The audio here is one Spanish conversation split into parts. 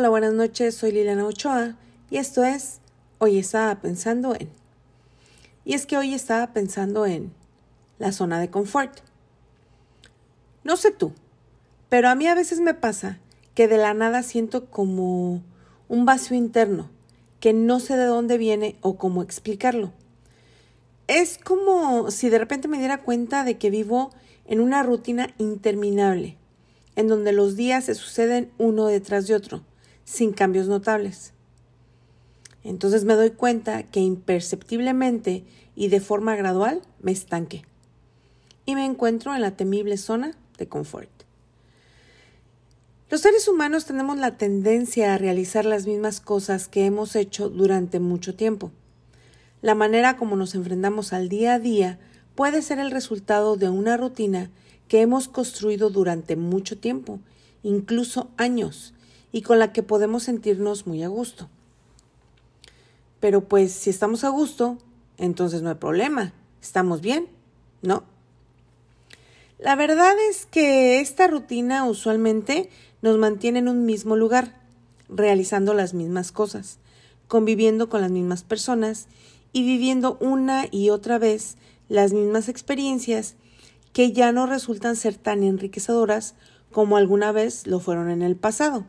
Hola, buenas noches, soy Liliana Ochoa y esto es Hoy estaba pensando en. Y es que hoy estaba pensando en la zona de confort. No sé tú, pero a mí a veces me pasa que de la nada siento como un vacío interno, que no sé de dónde viene o cómo explicarlo. Es como si de repente me diera cuenta de que vivo en una rutina interminable, en donde los días se suceden uno detrás de otro sin cambios notables. Entonces me doy cuenta que imperceptiblemente y de forma gradual me estanqué y me encuentro en la temible zona de confort. Los seres humanos tenemos la tendencia a realizar las mismas cosas que hemos hecho durante mucho tiempo. La manera como nos enfrentamos al día a día puede ser el resultado de una rutina que hemos construido durante mucho tiempo, incluso años, y con la que podemos sentirnos muy a gusto. Pero pues si estamos a gusto, entonces no hay problema, estamos bien, ¿no? La verdad es que esta rutina usualmente nos mantiene en un mismo lugar, realizando las mismas cosas, conviviendo con las mismas personas y viviendo una y otra vez las mismas experiencias que ya no resultan ser tan enriquecedoras como alguna vez lo fueron en el pasado.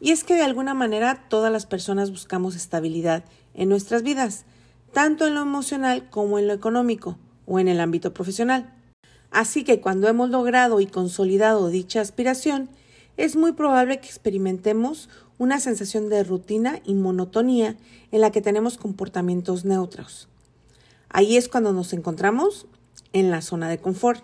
Y es que de alguna manera todas las personas buscamos estabilidad en nuestras vidas, tanto en lo emocional como en lo económico o en el ámbito profesional. Así que cuando hemos logrado y consolidado dicha aspiración, es muy probable que experimentemos una sensación de rutina y monotonía en la que tenemos comportamientos neutros. Ahí es cuando nos encontramos en la zona de confort.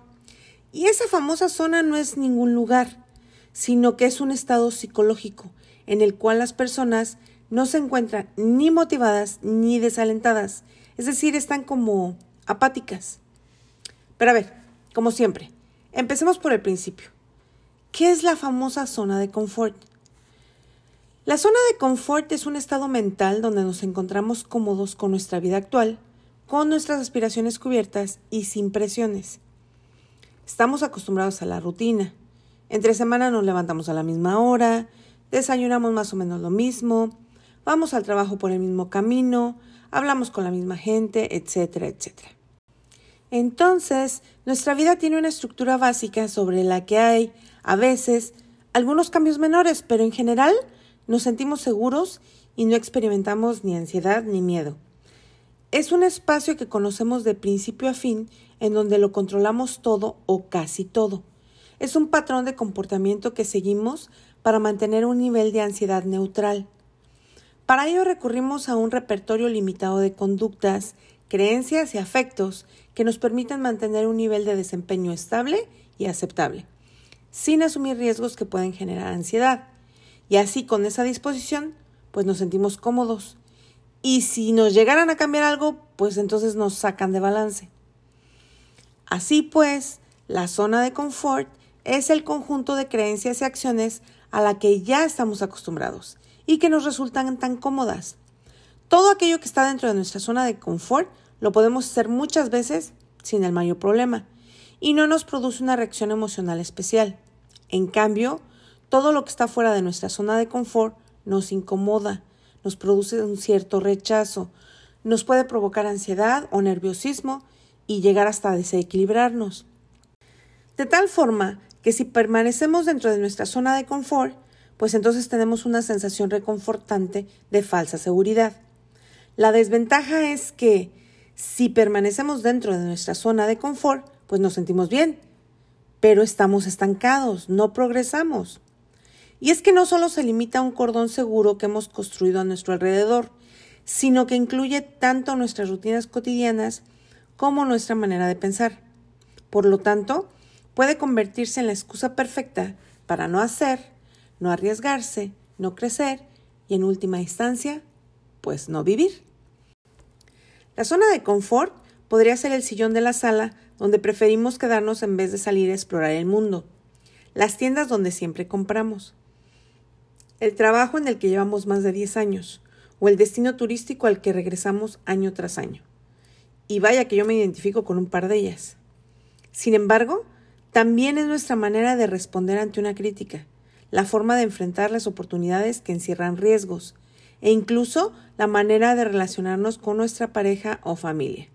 Y esa famosa zona no es ningún lugar, sino que es un estado psicológico en el cual las personas no se encuentran ni motivadas ni desalentadas, es decir, están como apáticas. Pero a ver, como siempre, empecemos por el principio. ¿Qué es la famosa zona de confort? La zona de confort es un estado mental donde nos encontramos cómodos con nuestra vida actual, con nuestras aspiraciones cubiertas y sin presiones. Estamos acostumbrados a la rutina. Entre semana nos levantamos a la misma hora, desayunamos más o menos lo mismo, vamos al trabajo por el mismo camino, hablamos con la misma gente, etcétera, etcétera. Entonces, nuestra vida tiene una estructura básica sobre la que hay, a veces, algunos cambios menores, pero en general nos sentimos seguros y no experimentamos ni ansiedad ni miedo. Es un espacio que conocemos de principio a fin, en donde lo controlamos todo o casi todo. Es un patrón de comportamiento que seguimos para mantener un nivel de ansiedad neutral. Para ello recurrimos a un repertorio limitado de conductas, creencias y afectos que nos permitan mantener un nivel de desempeño estable y aceptable, sin asumir riesgos que pueden generar ansiedad. Y así con esa disposición, pues nos sentimos cómodos. Y si nos llegaran a cambiar algo, pues entonces nos sacan de balance. Así pues, la zona de confort es el conjunto de creencias y acciones a la que ya estamos acostumbrados y que nos resultan tan cómodas. Todo aquello que está dentro de nuestra zona de confort lo podemos hacer muchas veces sin el mayor problema y no nos produce una reacción emocional especial. En cambio, todo lo que está fuera de nuestra zona de confort nos incomoda, nos produce un cierto rechazo, nos puede provocar ansiedad o nerviosismo y llegar hasta desequilibrarnos. De tal forma que si permanecemos dentro de nuestra zona de confort, pues entonces tenemos una sensación reconfortante de falsa seguridad. La desventaja es que si permanecemos dentro de nuestra zona de confort, pues nos sentimos bien, pero estamos estancados, no progresamos. Y es que no solo se limita a un cordón seguro que hemos construido a nuestro alrededor, sino que incluye tanto nuestras rutinas cotidianas como nuestra manera de pensar. Por lo tanto, puede convertirse en la excusa perfecta para no hacer, no arriesgarse, no crecer y en última instancia, pues no vivir. La zona de confort podría ser el sillón de la sala donde preferimos quedarnos en vez de salir a explorar el mundo, las tiendas donde siempre compramos, el trabajo en el que llevamos más de 10 años o el destino turístico al que regresamos año tras año. Y vaya que yo me identifico con un par de ellas. Sin embargo, también es nuestra manera de responder ante una crítica, la forma de enfrentar las oportunidades que encierran riesgos e incluso la manera de relacionarnos con nuestra pareja o familia.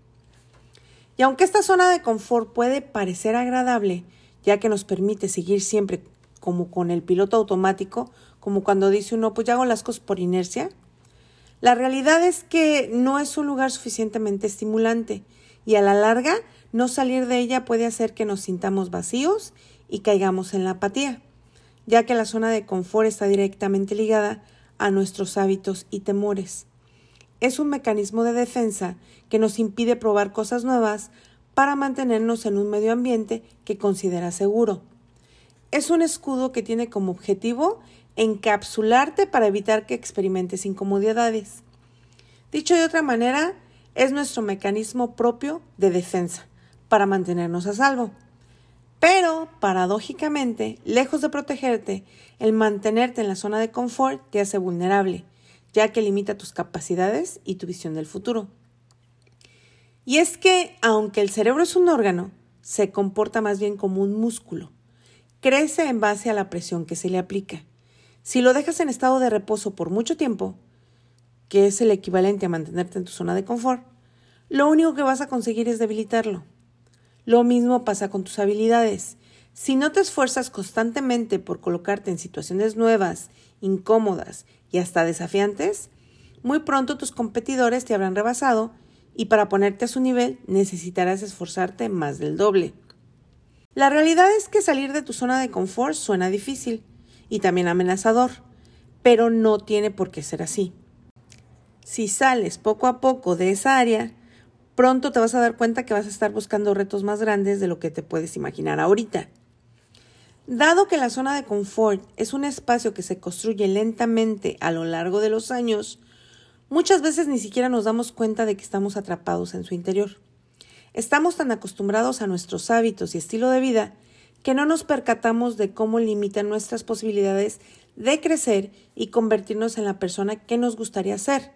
Y aunque esta zona de confort puede parecer agradable, ya que nos permite seguir siempre como con el piloto automático, como cuando dice uno, pues ya hago las cosas por inercia, la realidad es que no es un lugar suficientemente estimulante y a la larga no salir de ella puede hacer que nos sintamos vacíos y caigamos en la apatía, ya que la zona de confort está directamente ligada a nuestros hábitos y temores. Es un mecanismo de defensa que nos impide probar cosas nuevas para mantenernos en un medio ambiente que considera seguro. Es un escudo que tiene como objetivo encapsularte para evitar que experimentes incomodidades. Dicho de otra manera, es nuestro mecanismo propio de defensa para mantenernos a salvo. Pero, paradójicamente, lejos de protegerte, el mantenerte en la zona de confort te hace vulnerable, ya que limita tus capacidades y tu visión del futuro. Y es que, aunque el cerebro es un órgano, se comporta más bien como un músculo. Crece en base a la presión que se le aplica. Si lo dejas en estado de reposo por mucho tiempo, que es el equivalente a mantenerte en tu zona de confort, lo único que vas a conseguir es debilitarlo. Lo mismo pasa con tus habilidades. Si no te esfuerzas constantemente por colocarte en situaciones nuevas, incómodas y hasta desafiantes, muy pronto tus competidores te habrán rebasado y para ponerte a su nivel necesitarás esforzarte más del doble. La realidad es que salir de tu zona de confort suena difícil, y también amenazador, pero no tiene por qué ser así. Si sales poco a poco de esa área, pronto te vas a dar cuenta que vas a estar buscando retos más grandes de lo que te puedes imaginar ahorita. Dado que la zona de confort es un espacio que se construye lentamente a lo largo de los años, muchas veces ni siquiera nos damos cuenta de que estamos atrapados en su interior. Estamos tan acostumbrados a nuestros hábitos y estilo de vida que no nos percatamos de cómo limitan nuestras posibilidades de crecer y convertirnos en la persona que nos gustaría ser,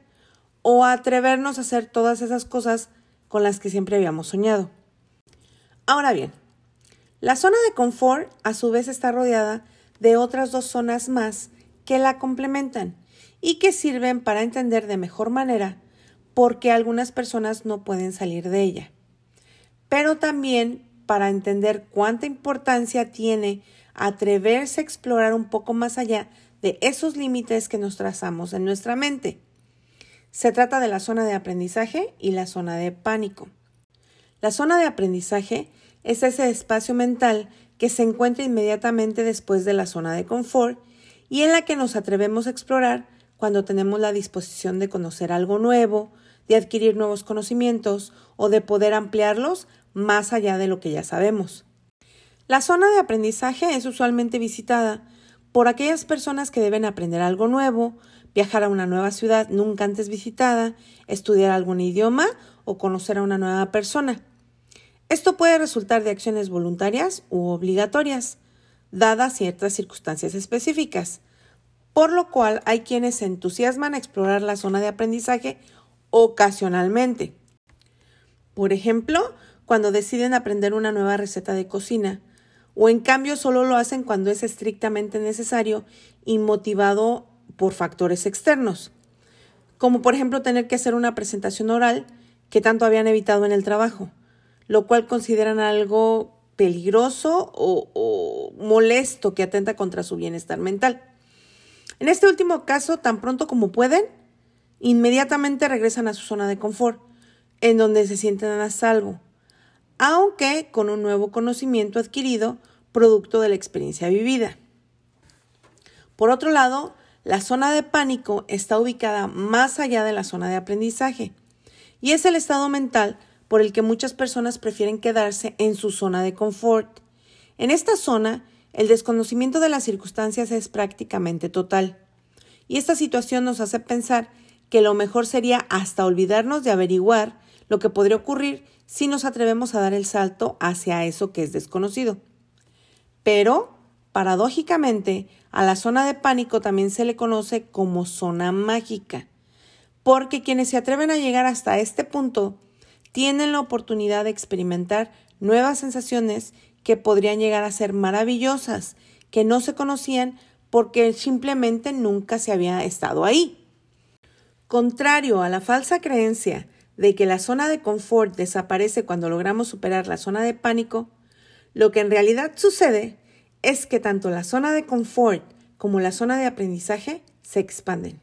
o atrevernos a hacer todas esas cosas con las que siempre habíamos soñado. Ahora bien, la zona de confort a su vez está rodeada de otras dos zonas más que la complementan y que sirven para entender de mejor manera por qué algunas personas no pueden salir de ella, pero también para entender cuánta importancia tiene atreverse a explorar un poco más allá de esos límites que nos trazamos en nuestra mente. Se trata de la zona de aprendizaje y la zona de pánico. La zona de aprendizaje es ese espacio mental que se encuentra inmediatamente después de la zona de confort y en la que nos atrevemos a explorar cuando tenemos la disposición de conocer algo nuevo, de adquirir nuevos conocimientos o de poder ampliarlos más allá de lo que ya sabemos. La zona de aprendizaje es usualmente visitada por aquellas personas que deben aprender algo nuevo, viajar a una nueva ciudad nunca antes visitada, estudiar algún idioma o conocer a una nueva persona. Esto puede resultar de acciones voluntarias u obligatorias, dadas ciertas circunstancias específicas, por lo cual hay quienes se entusiasman a explorar la zona de aprendizaje ocasionalmente. Por ejemplo, cuando deciden aprender una nueva receta de cocina, o en cambio solo lo hacen cuando es estrictamente necesario y motivado por factores externos, como por ejemplo tener que hacer una presentación oral que tanto habían evitado en el trabajo, lo cual consideran algo peligroso o, molesto que atenta contra su bienestar mental. En este último caso, tan pronto como pueden, inmediatamente regresan a su zona de confort, en donde se sienten a salvo, aunque con un nuevo conocimiento adquirido producto de la experiencia vivida. Por otro lado, la zona de pánico está ubicada más allá de la zona de aprendizaje y es el estado mental por el que muchas personas prefieren quedarse en su zona de confort. En esta zona, el desconocimiento de las circunstancias es prácticamente total. Y esta situación nos hace pensar que lo mejor sería hasta olvidarnos de averiguar lo que podría ocurrir si nos atrevemos a dar el salto hacia eso que es desconocido. Pero, paradójicamente, a la zona de pánico también se le conoce como zona mágica, porque quienes se atreven a llegar hasta este punto tienen la oportunidad de experimentar nuevas sensaciones que podrían llegar a ser maravillosas, que no se conocían porque simplemente nunca se había estado ahí. Contrario a la falsa creencia de que la zona de confort desaparece cuando logramos superar la zona de pánico, lo que en realidad sucede es que tanto la zona de confort como la zona de aprendizaje se expanden,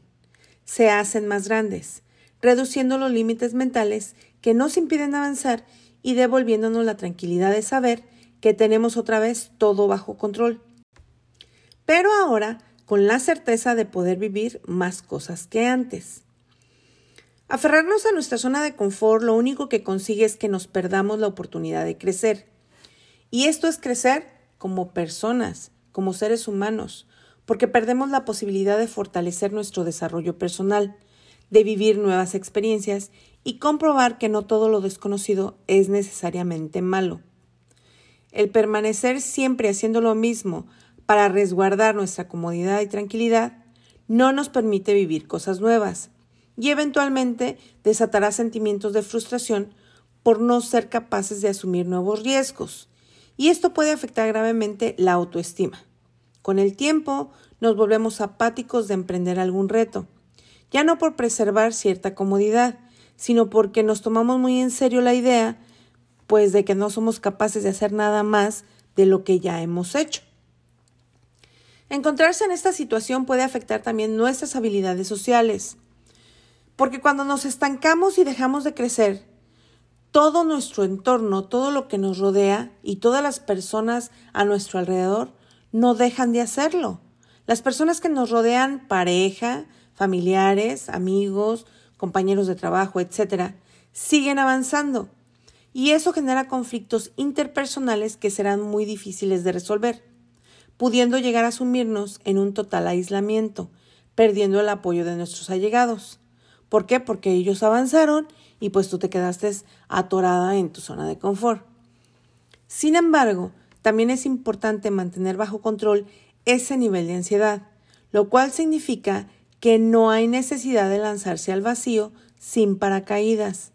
se hacen más grandes, reduciendo los límites mentales que nos impiden avanzar y devolviéndonos la tranquilidad de saber que tenemos otra vez todo bajo control. Pero ahora con la certeza de poder vivir más cosas que antes. Aferrarnos a nuestra zona de confort lo único que consigue es que nos perdamos la oportunidad de crecer. Y esto es crecer como personas, como seres humanos, porque perdemos la posibilidad de fortalecer nuestro desarrollo personal, de vivir nuevas experiencias y comprobar que no todo lo desconocido es necesariamente malo. El permanecer siempre haciendo lo mismo para resguardar nuestra comodidad y tranquilidad no nos permite vivir cosas nuevas y eventualmente desatará sentimientos de frustración por no ser capaces de asumir nuevos riesgos. Y esto puede afectar gravemente la autoestima. Con el tiempo nos volvemos apáticos de emprender algún reto, ya no por preservar cierta comodidad, sino porque nos tomamos muy en serio la idea, pues de que no somos capaces de hacer nada más de lo que ya hemos hecho. Encontrarse en esta situación puede afectar también nuestras habilidades sociales. Porque cuando nos estancamos y dejamos de crecer, todo nuestro entorno, todo lo que nos rodea y todas las personas a nuestro alrededor no dejan de hacerlo. Las personas que nos rodean, pareja, familiares, amigos, compañeros de trabajo, etc., siguen avanzando. Y eso genera conflictos interpersonales que serán muy difíciles de resolver, pudiendo llegar a sumirnos en un total aislamiento, perdiendo el apoyo de nuestros allegados. ¿Por qué? Porque ellos avanzaron y pues tú te quedaste atorada en tu zona de confort. Sin embargo, también es importante mantener bajo control ese nivel de ansiedad, lo cual significa que no hay necesidad de lanzarse al vacío sin paracaídas.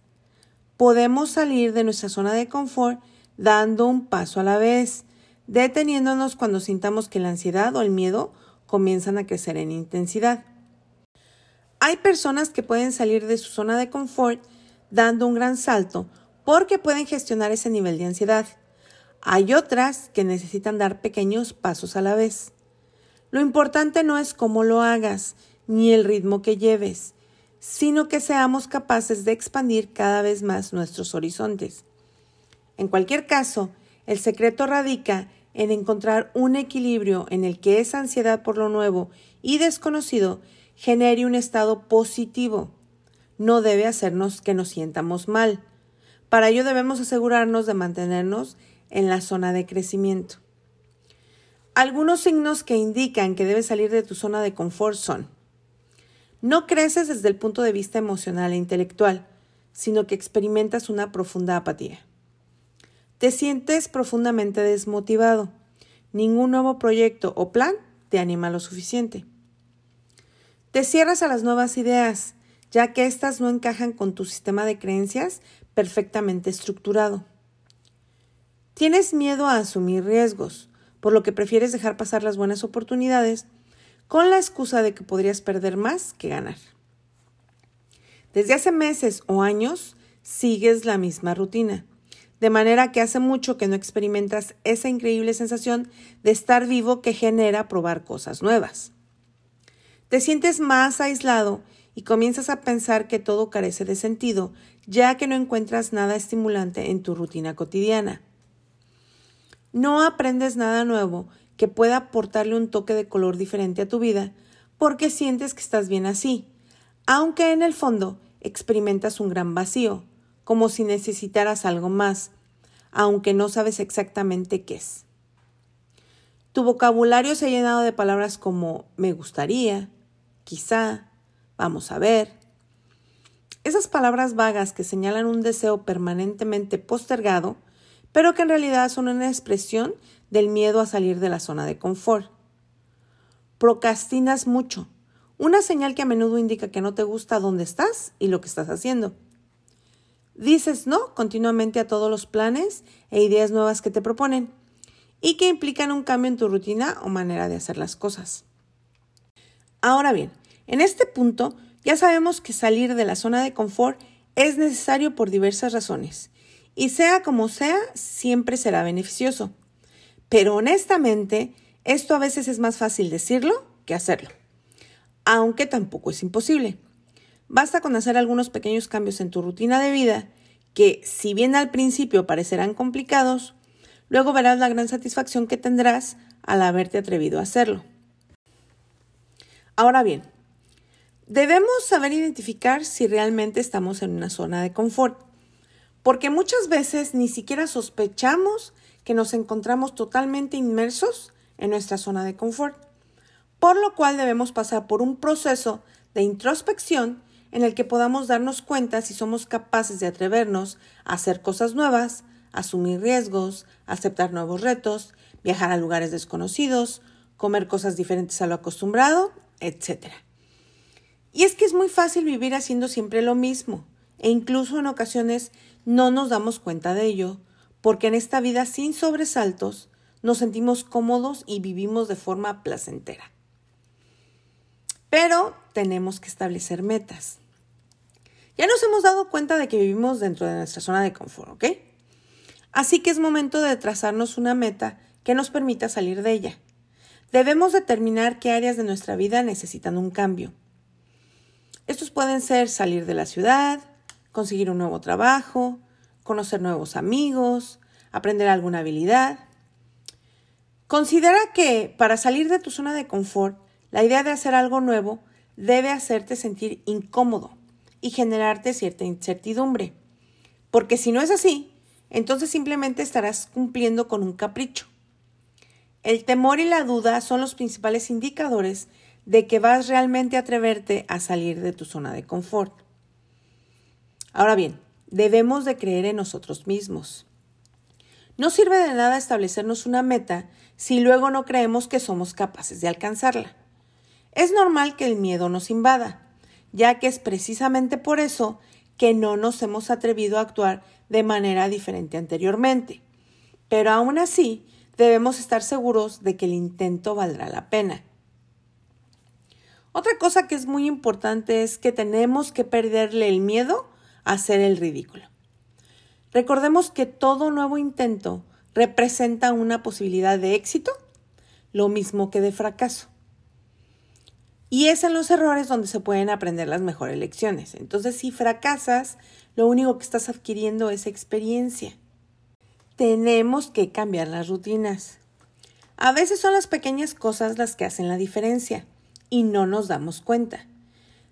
Podemos salir de nuestra zona de confort dando un paso a la vez, deteniéndonos cuando sintamos que la ansiedad o el miedo comienzan a crecer en intensidad. Hay personas que pueden salir de su zona de confort dando un gran salto porque pueden gestionar ese nivel de ansiedad. Hay otras que necesitan dar pequeños pasos a la vez. Lo importante no es cómo lo hagas ni el ritmo que lleves, sino que seamos capaces de expandir cada vez más nuestros horizontes. En cualquier caso, el secreto radica en encontrar un equilibrio en el que esa ansiedad por lo nuevo y desconocido genere un estado positivo. No debe hacernos que nos sientamos mal. Para ello debemos asegurarnos de mantenernos en la zona de crecimiento. Algunos signos que indican que debes salir de tu zona de confort son no creces desde el punto de vista emocional e intelectual, sino que experimentas una profunda apatía. Te sientes profundamente desmotivado. Ningún nuevo proyecto o plan te anima lo suficiente. Te cierras a las nuevas ideas, ya que éstas no encajan con tu sistema de creencias perfectamente estructurado. Tienes miedo a asumir riesgos, por lo que prefieres dejar pasar las buenas oportunidades con la excusa de que podrías perder más que ganar. Desde hace meses o años sigues la misma rutina, de manera que hace mucho que no experimentas esa increíble sensación de estar vivo que genera probar cosas nuevas. Te sientes más aislado y comienzas a pensar que todo carece de sentido, ya que no encuentras nada estimulante en tu rutina cotidiana. No aprendes nada nuevo que pueda aportarle un toque de color diferente a tu vida, porque sientes que estás bien así, aunque en el fondo experimentas un gran vacío, como si necesitaras algo más, aunque no sabes exactamente qué es. Tu vocabulario se ha llenado de palabras como me gustaría, quizá, vamos a ver. Esas palabras vagas que señalan un deseo permanentemente postergado, pero que en realidad son una expresión del miedo a salir de la zona de confort. Procrastinas mucho, una señal que a menudo indica que no te gusta dónde estás y lo que estás haciendo. Dices no continuamente a todos los planes e ideas nuevas que te proponen y que implican un cambio en tu rutina o manera de hacer las cosas. Ahora bien, en este punto ya sabemos que salir de la zona de confort es necesario por diversas razones, y sea como sea, siempre será beneficioso. Pero honestamente, esto a veces es más fácil decirlo que hacerlo, aunque tampoco es imposible. Basta con hacer algunos pequeños cambios en tu rutina de vida que, si bien al principio parecerán complicados, luego verás la gran satisfacción que tendrás al haberte atrevido a hacerlo. Ahora bien, debemos saber identificar si realmente estamos en una zona de confort, porque muchas veces ni siquiera sospechamos que nos encontramos totalmente inmersos en nuestra zona de confort, por lo cual debemos pasar por un proceso de introspección en el que podamos darnos cuenta si somos capaces de atrevernos a hacer cosas nuevas, asumir riesgos, aceptar nuevos retos, viajar a lugares desconocidos, comer cosas diferentes a lo acostumbrado, etc. Y es que es muy fácil vivir haciendo siempre lo mismo, e incluso en ocasiones no nos damos cuenta de ello, porque en esta vida sin sobresaltos nos sentimos cómodos y vivimos de forma placentera. Pero tenemos que establecer metas. Ya nos hemos dado cuenta de que vivimos dentro de nuestra zona de confort, ¿ok? Así que es momento de trazarnos una meta que nos permita salir de ella. Debemos determinar qué áreas de nuestra vida necesitan un cambio. Estos pueden ser salir de la ciudad, conseguir un nuevo trabajo, conocer nuevos amigos, aprender alguna habilidad. Considera que para salir de tu zona de confort, la idea de hacer algo nuevo debe hacerte sentir incómodo y generarte cierta incertidumbre. Porque si no es así, entonces simplemente estarás cumpliendo con un capricho. El temor y la duda son los principales indicadores de que vas realmente a atreverte a salir de tu zona de confort. Ahora bien, debemos de creer en nosotros mismos. No sirve de nada establecernos una meta si luego no creemos que somos capaces de alcanzarla. Es normal que el miedo nos invada, ya que es precisamente por eso que no nos hemos atrevido a actuar de manera diferente anteriormente. Pero aún así, debemos estar seguros de que el intento valdrá la pena. Otra cosa que es muy importante es que tenemos que perderle el miedo a hacer el ridículo. Recordemos que todo nuevo intento representa una posibilidad de éxito, lo mismo que de fracaso. Y es en los errores donde se pueden aprender las mejores lecciones. Entonces, si fracasas, lo único que estás adquiriendo es experiencia. Tenemos que cambiar las rutinas. A veces son las pequeñas cosas las que hacen la diferencia y no nos damos cuenta.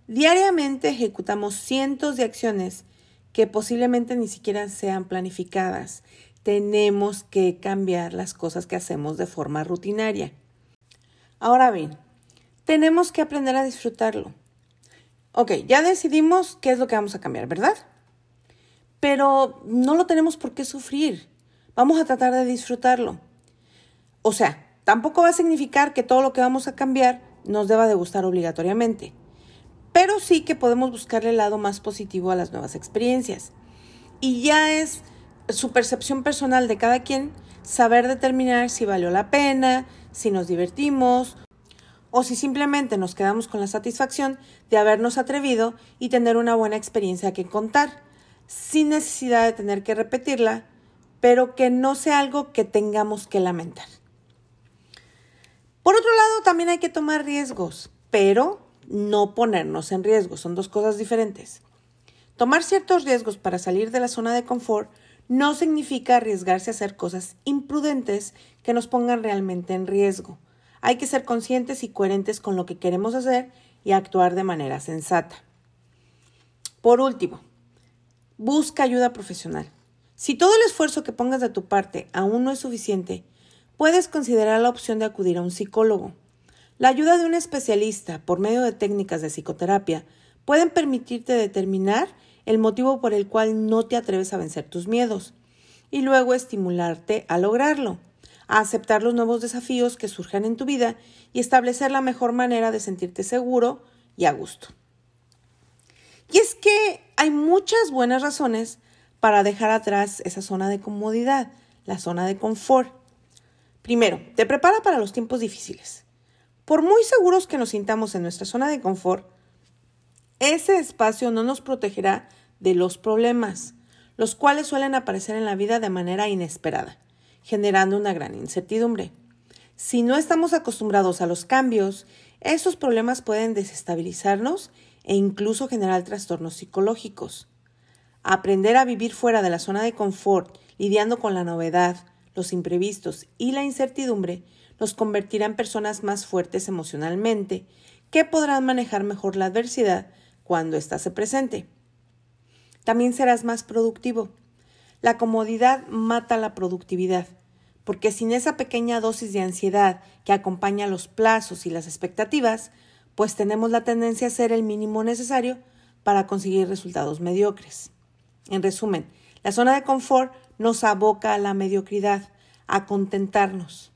Diariamente ejecutamos cientos de acciones que posiblemente ni siquiera sean planificadas. Tenemos que cambiar las cosas que hacemos de forma rutinaria. Ahora bien, tenemos que aprender a disfrutarlo. Ok, ya decidimos qué es lo que vamos a cambiar, ¿verdad? Pero no lo tenemos por qué sufrir. Vamos a tratar de disfrutarlo. O sea, tampoco va a significar que todo lo que vamos a cambiar nos deba de gustar obligatoriamente. Pero sí que podemos buscarle el lado más positivo a las nuevas experiencias. Y ya es su percepción personal de cada quien saber determinar si valió la pena, si nos divertimos o si simplemente nos quedamos con la satisfacción de habernos atrevido y tener una buena experiencia que contar, sin necesidad de tener que repetirla, pero que no sea algo que tengamos que lamentar. Por otro lado, también hay que tomar riesgos, pero no ponernos en riesgo, son dos cosas diferentes. Tomar ciertos riesgos para salir de la zona de confort no significa arriesgarse a hacer cosas imprudentes que nos pongan realmente en riesgo. Hay que ser conscientes y coherentes con lo que queremos hacer y actuar de manera sensata. Por último, busca ayuda profesional. Si todo el esfuerzo que pongas de tu parte aún no es suficiente, puedes considerar la opción de acudir a un psicólogo. La ayuda de un especialista por medio de técnicas de psicoterapia pueden permitirte determinar el motivo por el cual no te atreves a vencer tus miedos y luego estimularte a lograrlo a aceptar los nuevos desafíos que surjan en tu vida y establecer la mejor manera de sentirte seguro y a gusto. Y es que hay muchas buenas razones para dejar atrás esa zona de comodidad, la zona de confort. Primero, te prepara para los tiempos difíciles. Por muy seguros que nos sintamos en nuestra zona de confort, ese espacio no nos protegerá de los problemas, los cuales suelen aparecer en la vida de manera inesperada, generando una gran incertidumbre. Si no estamos acostumbrados a los cambios, esos problemas pueden desestabilizarnos e incluso generar trastornos psicológicos. Aprender a vivir fuera de la zona de confort, lidiando con la novedad, los imprevistos y la incertidumbre, nos convertirá en personas más fuertes emocionalmente, que podrán manejar mejor la adversidad cuando ésta se presente. También serás más productivo. La comodidad mata la productividad, porque sin esa pequeña dosis de ansiedad que acompaña los plazos y las expectativas, pues tenemos la tendencia a hacer el mínimo necesario para conseguir resultados mediocres. En resumen, la zona de confort nos aboca a la mediocridad, a contentarnos.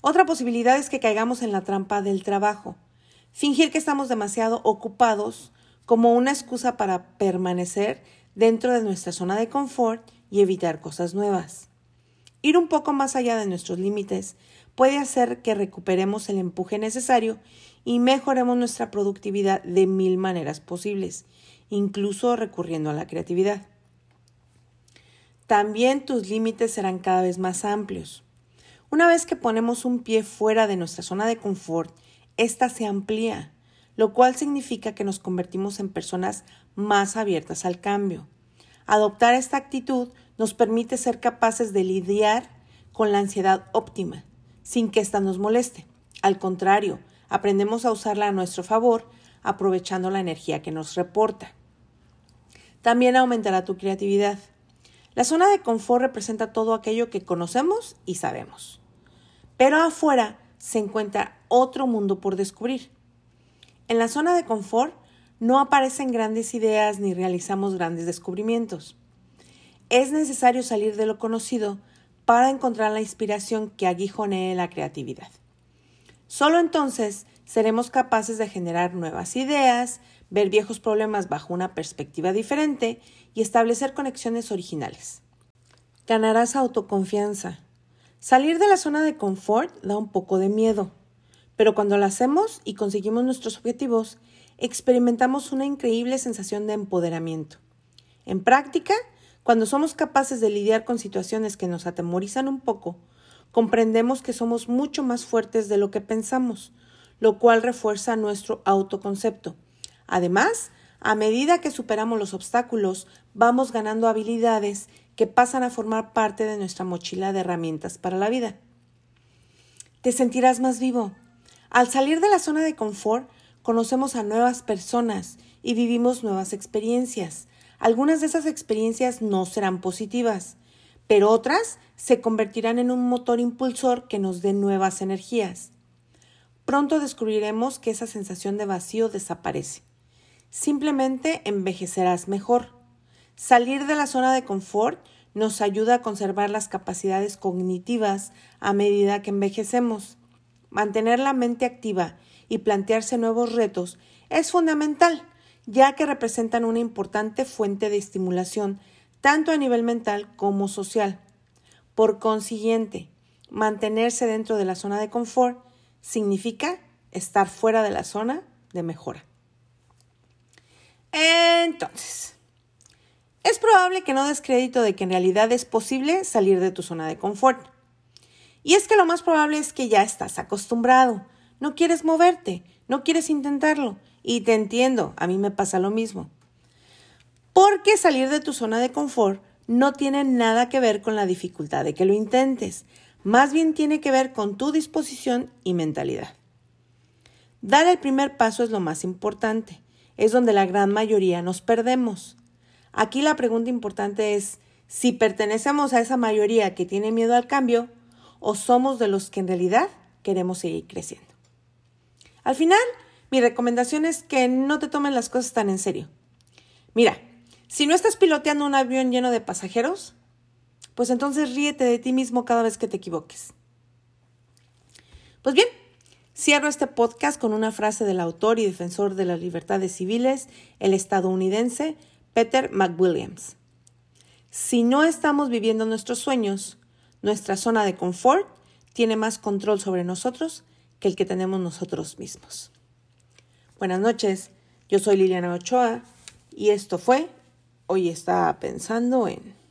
Otra posibilidad es que caigamos en la trampa del trabajo, fingir que estamos demasiado ocupados como una excusa para permanecer dentro de nuestra zona de confort y evitar cosas nuevas. Ir un poco más allá de nuestros límites puede hacer que recuperemos el empuje necesario y mejoremos nuestra productividad de mil maneras posibles, incluso recurriendo a la creatividad. También tus límites serán cada vez más amplios. Una vez que ponemos un pie fuera de nuestra zona de confort, ésta se amplía, lo cual significa que nos convertimos en personas más abiertas al cambio. Adoptar esta actitud nos permite ser capaces de lidiar con la ansiedad óptima, sin que ésta nos moleste. Al contrario, aprendemos a usarla a nuestro favor, aprovechando la energía que nos reporta. También aumentará tu creatividad. La zona de confort representa todo aquello que conocemos y sabemos. Pero afuera se encuentra otro mundo por descubrir. En la zona de confort no aparecen grandes ideas ni realizamos grandes descubrimientos. Es necesario salir de lo conocido para encontrar la inspiración que aguijonee la creatividad. Solo entonces seremos capaces de generar nuevas ideas, ver viejos problemas bajo una perspectiva diferente y establecer conexiones originales. Ganarás autoconfianza. Salir de la zona de confort da un poco de miedo, pero cuando lo hacemos y conseguimos nuestros objetivos, experimentamos una increíble sensación de empoderamiento. En práctica, cuando somos capaces de lidiar con situaciones que nos atemorizan un poco, comprendemos que somos mucho más fuertes de lo que pensamos, lo cual refuerza nuestro autoconcepto Además, a medida que superamos los obstáculos, vamos ganando habilidades que pasan a formar parte de nuestra mochila de herramientas para la vida. Te sentirás más vivo. Al salir de la zona de confort, conocemos a nuevas personas y vivimos nuevas experiencias. Algunas de esas experiencias no serán positivas, pero otras se convertirán en un motor impulsor que nos dé nuevas energías. Pronto descubriremos que esa sensación de vacío desaparece. Simplemente envejecerás mejor. Salir de la zona de confort nos ayuda a conservar las capacidades cognitivas a medida que envejecemos. Mantener la mente activa y plantearse nuevos retos es fundamental, ya que representan una importante fuente de estimulación tanto a nivel mental como social. Por consiguiente, mantenerse dentro de la zona de confort significa estar fuera de la zona de mejora. Entonces, es probable que no des crédito de que en realidad es posible salir de tu zona de confort. Y es que lo más probable es que ya estás acostumbrado, no quieres moverte, no quieres intentarlo. Y te entiendo, a mí me pasa lo mismo. Porque salir de tu zona de confort no tiene nada que ver con la dificultad de que lo intentes, más bien tiene que ver con tu disposición y mentalidad. Dar el primer paso es lo más importante es donde la gran mayoría nos perdemos. Aquí la pregunta importante es si pertenecemos a esa mayoría que tiene miedo al cambio o somos de los que en realidad queremos seguir creciendo. Al final, mi recomendación es que no te tomen las cosas tan en serio. Mira, si no estás piloteando un avión lleno de pasajeros, pues entonces ríete de ti mismo cada vez que te equivoques. Pues bien, Cierro este podcast con una frase del autor y defensor de las libertades civiles, el estadounidense Peter McWilliams. Si no estamos viviendo nuestros sueños, nuestra zona de confort tiene más control sobre nosotros que el que tenemos nosotros mismos. Buenas noches, yo soy Liliana Ochoa y esto fue Hoy estaba pensando en...